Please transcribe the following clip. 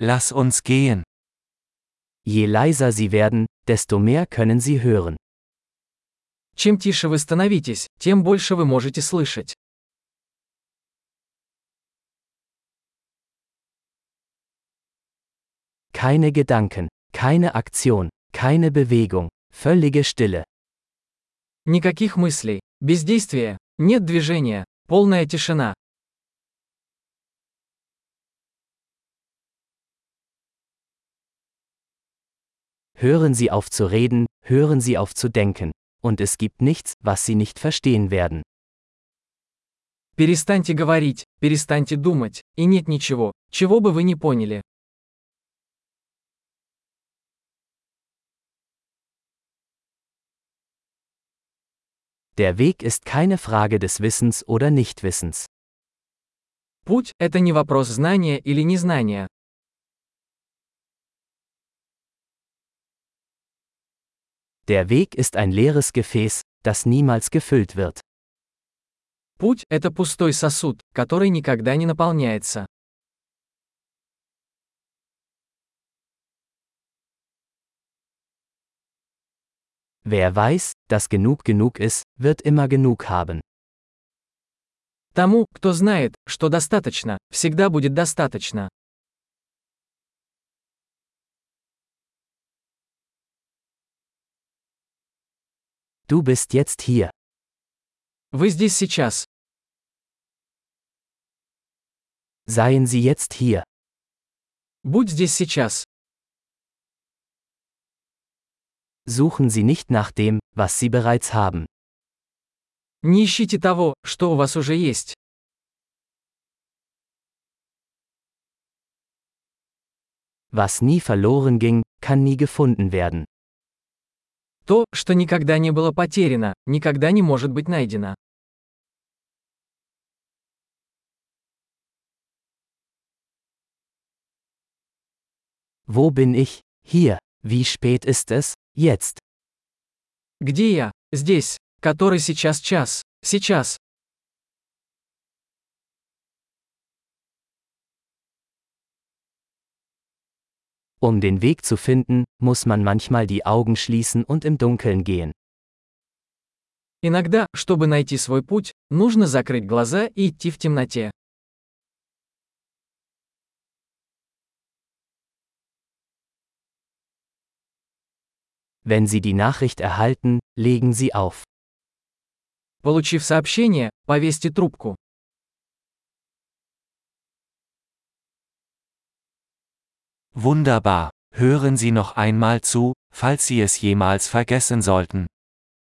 lass uns gehen. Je leiser Sie werden, desto mehr können Sie hören. Чем тише вы становитесь, тем больше вы можете слышать. Keine Gedanken, keine Aktion, keine Bewegung, völlige Stille. Никаких мыслей, бездействия, нет движения, полная тишина. Hören Sie auf zu reden, hören Sie auf zu denken. Und es gibt nichts, was Sie nicht verstehen werden. Перестаньте говорить, перестаньте думать, и нет ничего, чего бы вы не поняли. Der Weg ist keine Frage des Wissens oder Nichtwissens. Путь – это не вопрос знания или незнания. Der Weg ist ein leeres Gefäß, das niemals gefüllt wird. Путь – это пустой сосуд, который никогда не наполняется. Wer weiß, dass genug genug ist, wird immer genug haben. Тому, кто знает, что достаточно, всегда будет достаточно. Du bist jetzt hier. Вы здесь сейчас. Seien Sie jetzt hier. Будь здесь сейчас. Suchen Sie nicht nach dem, was Sie bereits haben. Не ищите того, что у вас уже есть. Was nie verloren ging, kann nie gefunden werden. То, что никогда не было потеряно, никогда не может быть найдено. Wo bin ich? Hier. Wie spät ist es? Jetzt. Где я? Здесь. Который сейчас час? Сейчас. Um den Weg zu finden, muss man manchmal die Augen schließen und im Dunkeln gehen. Иногда, чтобы найти свой путь, нужно закрыть глаза и идти в темноте. Wenn Sie die Nachricht erhalten, legen Sie auf. Получив сообщение, повесьте трубку. Wunderbar. Hören Sie noch einmal zu, falls Sie es jemals vergessen sollten.